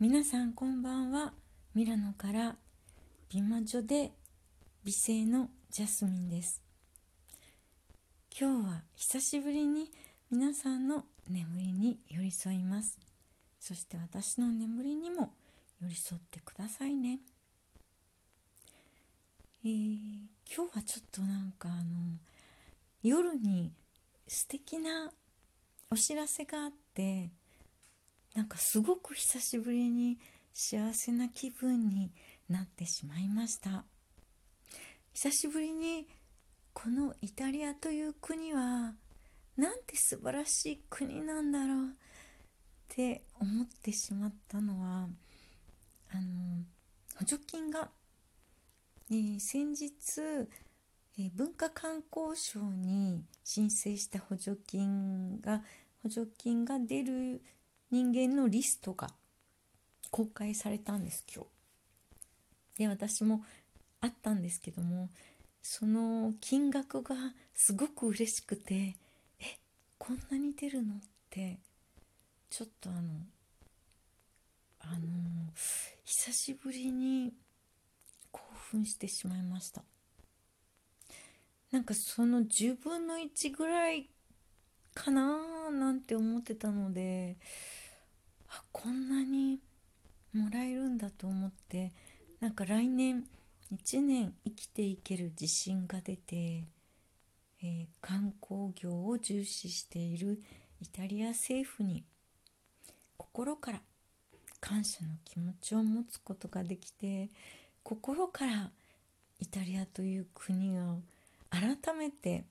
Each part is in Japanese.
皆さんこんばんは。ミラノから美魔女で美声のジャスミンです。今日は久しぶりに皆さんの眠りに寄り添います。そして私の眠りにも寄り添ってくださいね。えー、今日はちょっとなんかあの夜に素敵なお知らせがあってなんかすごく久しぶりに幸せな気分になってしまいました。久しぶりにこのイタリアという国はなんて素晴らしい国なんだろうって思ってしまったのはあの補助金が、えー、先日、えー、文化観光省に申請した補助金が補助金が出る人間のリストが公開されたんです今日。で私もあったんですけどもその金額がすごく嬉しくてえこんなに出るのってちょっとあのあの久しぶりに興奮してしまいましたなんかその10分の1ぐらいかななんて思ってたのであこんなにもらえるんだと思ってなんか来年1年生きていける自信が出て、えー、観光業を重視しているイタリア政府に心から感謝の気持ちを持つことができて心からイタリアという国を改めて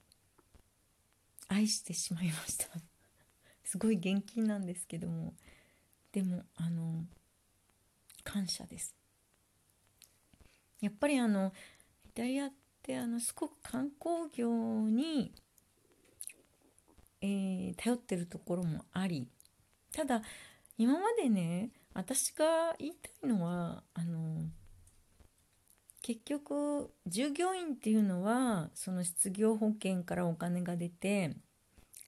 愛してしまいました。すごい元気なんですけども。でもあの感謝です。やっぱりあのイタリアってあのすごく観光業に、えー、頼ってるところもありただ今までね私が言いたいのはあの結局従業員っていうのはその失業保険からお金が出て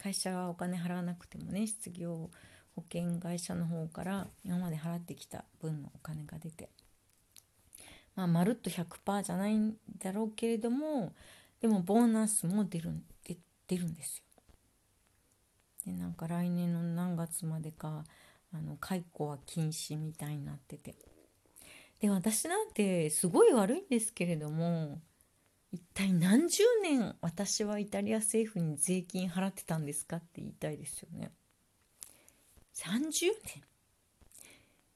会社がお金払わなくてもね失業保険保険会社の方から今まで払ってきた分のお金が出てまあまるっと100%じゃないんだろうけれどもでもボーナスも出る出出るんですよ。でなんか来年の何月までかあの解雇は禁止みたいになっててで私なんてすごい悪いんですけれども一体何十年私はイタリア政府に税金払ってたんですかって言いたいですよね。30年。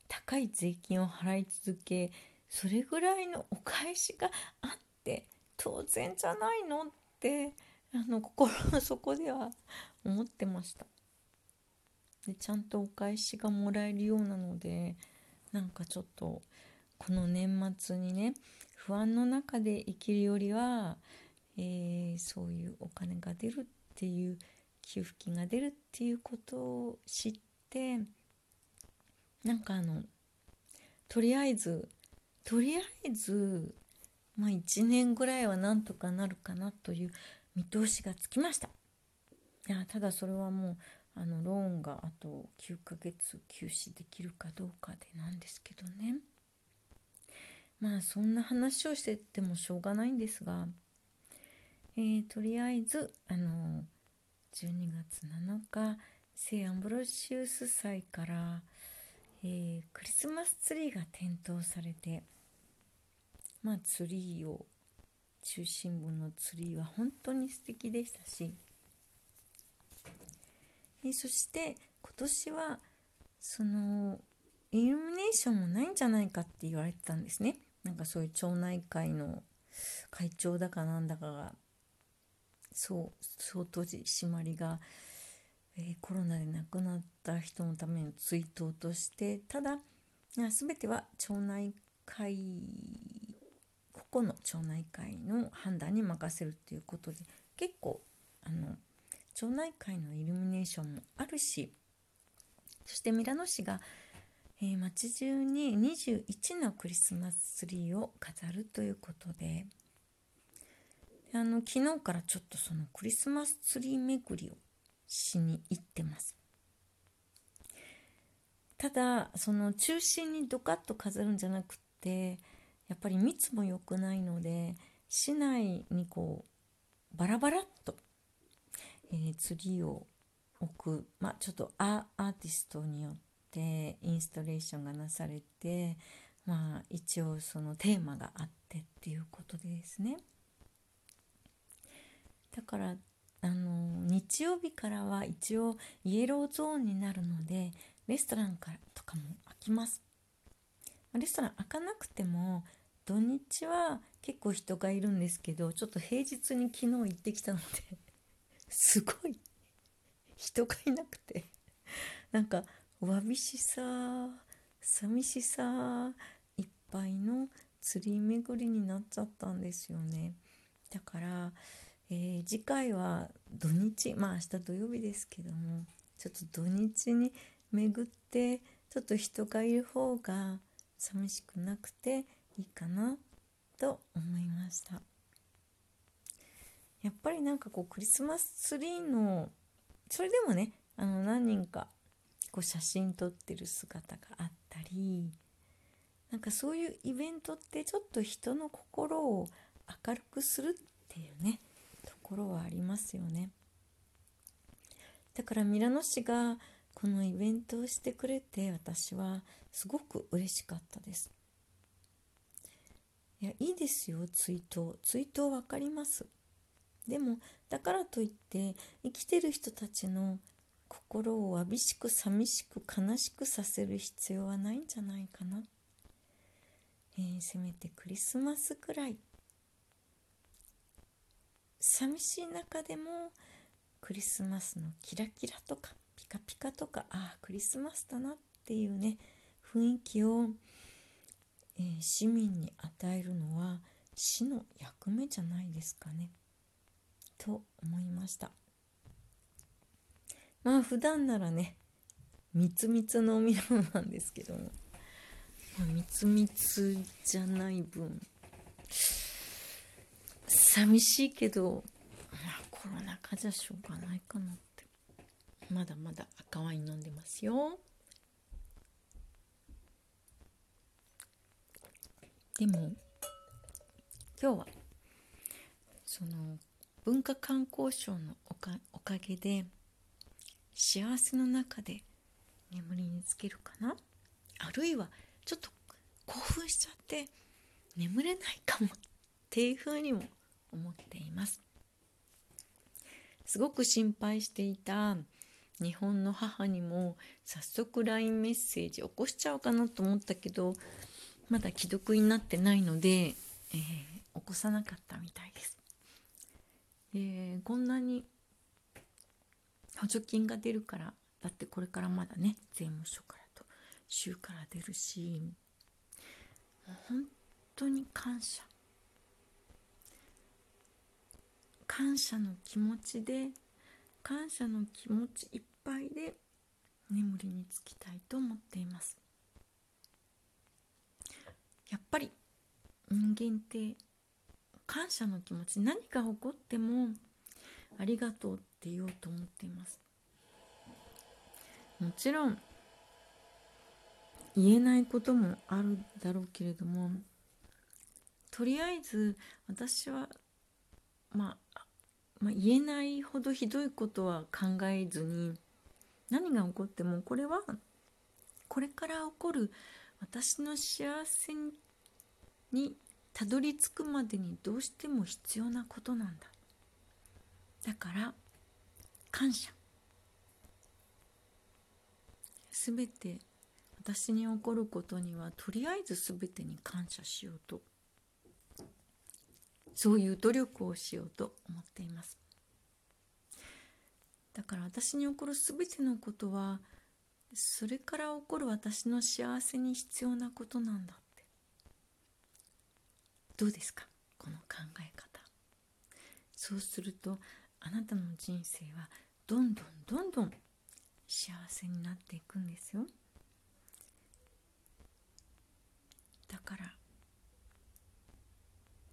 高い税金を払い続けそれぐらいのお返しがあって当然じゃないのってあの心の底 では思ってました。でちゃんとお返しがもらえるようなのでなんかちょっとこの年末にね不安の中で生きるよりは、えー、そういうお金が出るっていう給付金が出るっていうことを知っててなんかあのとりあえずとりあえずまあ1年ぐらいはなんとかなるかなという見通しがつきました。いやただそれはもうあのローンがあと9ヶ月休止できるかどうかでなんですけどね。まあそんな話をしててもしょうがないんですが、えー、とりあえずあの12月7日聖アンブロシウス祭から、えー、クリスマスツリーが点灯されてまあツリーを中心部のツリーは本当に素敵でしたし、えー、そして今年はそのイルミネーションもないんじゃないかって言われてたんですね。なんかそういう町内会の会長だかなんだかがそう相当締まりがえ、コロナで亡くなった人のための追悼としてただ全ては町内会個々の町内会の判断に任せるということで結構あの町内会のイルミネーションもあるしそしてミラノ市が、えー、街中に21のクリスマスツリーを飾るということであの昨日からちょっとそのクリスマスツリー巡りをしに行ってますただその中心にドカッと飾るんじゃなくってやっぱり密も良くないので市内にこうバラバラっと、えー、ツリーを置く、まあ、ちょっとアーティストによってインストレーションがなされて、まあ、一応そのテーマがあってっていうことですね。だからあの日曜日からは一応イエローゾーンになるのでレストランからとかも開きます。レストラン開かなくても土日は結構人がいるんですけどちょっと平日に昨日行ってきたので すごい人がいなくてなんかわびしさ寂しさいっぱいのツリー巡りになっちゃったんですよね。だからえー、次回は土日まあ明日土曜日ですけどもちょっと土日に巡ってちょっと人がいる方が寂しくなくていいかなと思いました。やっぱりなんかこうクリスマスツリーのそれでもねあの何人かこう写真撮ってる姿があったりなんかそういうイベントってちょっと人の心を明るくするっていうねころはありますよね。だからミラノ市がこのイベントをしてくれて私はすごく嬉しかったです。いやいいですよ追悼。追悼分かります。でもだからといって生きてる人たちの心をわびしく寂しく悲しくさせる必要はないんじゃないかな、えー、せめてクリスマスくらい。寂しい中でもクリスマスのキラキラとかピカピカとかああクリスマスだなっていうね雰囲気を、えー、市民に与えるのは市の役目じゃないですかね。と思いました。まあ普段ならねみつみつのおみ物なんですけどもみつみつじゃない分寂しいけど、まあ、コロナ禍じゃしょうがないかなって。まだまだ赤ワイン飲んでますよ。でも今日はその文化観光省のおかおかげで幸せの中で眠りにつけるかな。あるいはちょっと興奮しちゃって眠れないかもっていうふうにも思っています。すごく心配していた日本の母にも早速 LINE メッセージ起こしちゃおうかなと思ったけどまだ既読になってないので、えー、起こさなかったみたいです、えー、こんなに補助金が出るからだってこれからまだね税務署からと州から出るし本当に感謝。感謝の気持ちで感謝の気持ちいっぱいで眠りにつきたいと思っています。やっぱり人間って感謝の気持ち何が起こってもありがとうって言おうと思っています。もちろん言えないこともあるだろうけれどもとりあえず私はまあまあ、言えないほどひどいことは考えずに何が起こってもこれはこれから起こる私の幸せにたどり着くまでにどうしても必要なことなんだ。だから感謝。すべて私に起こることにはとりあえずすべてに感謝しようと。そういう努力をしようと思っています。だから私に起こる全てのことはそれから起こる私の幸せに必要なことなんだって。どうですか？この考え方。そうするとあなたの人生はどんどんどんどん幸せになっていくんですよ。だから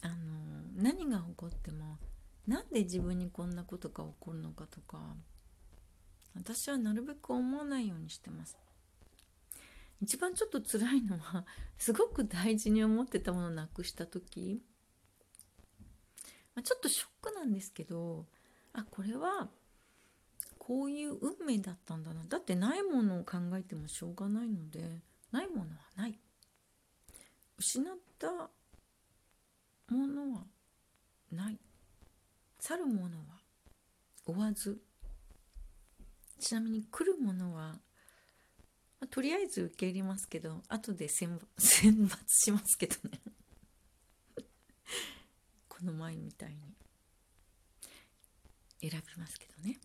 あの何が起こってもなんで自分にこんなことが起こるのかとか私はなるべく思わないようにしてます。一番ちょっと辛いのはすごく大事に思ってたものをなくした時、ま、ちょっとショックなんですけどあこれはこういう運命だったんだな。だってないものを考えてもしょうがないのでないものはない。失ったものはない。去るものは追わず。ちなみに来るものは、まあ、とりあえず受け入れますけど後で選 選抜しますけどね。この前みたいに。選びますけどね。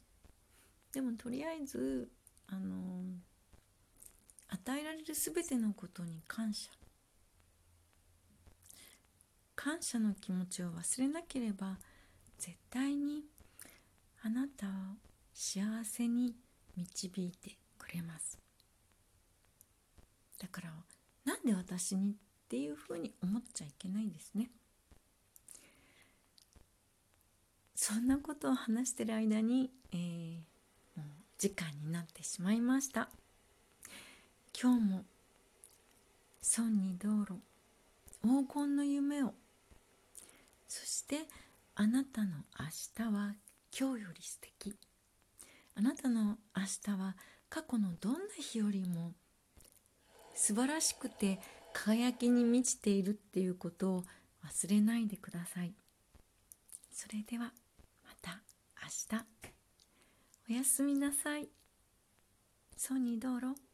でもとりあえずあの与えられる全てのことに感謝。感謝の気持ちを忘れなければ絶対にあなたを幸せに導いてくれます。だからなんで私にっていうふうに思っちゃいけないですね。そんなことを話してる間に、えー、もう時間になってしまいました。今日も損に道路黄金の夢をそしてあなたの明日は今日より素敵。あなたの明日は過去のどんな日よりも素晴らしくて輝きに満ちているっていうことを忘れないでください。それではまた明日。おやすみなさい。ソニー道路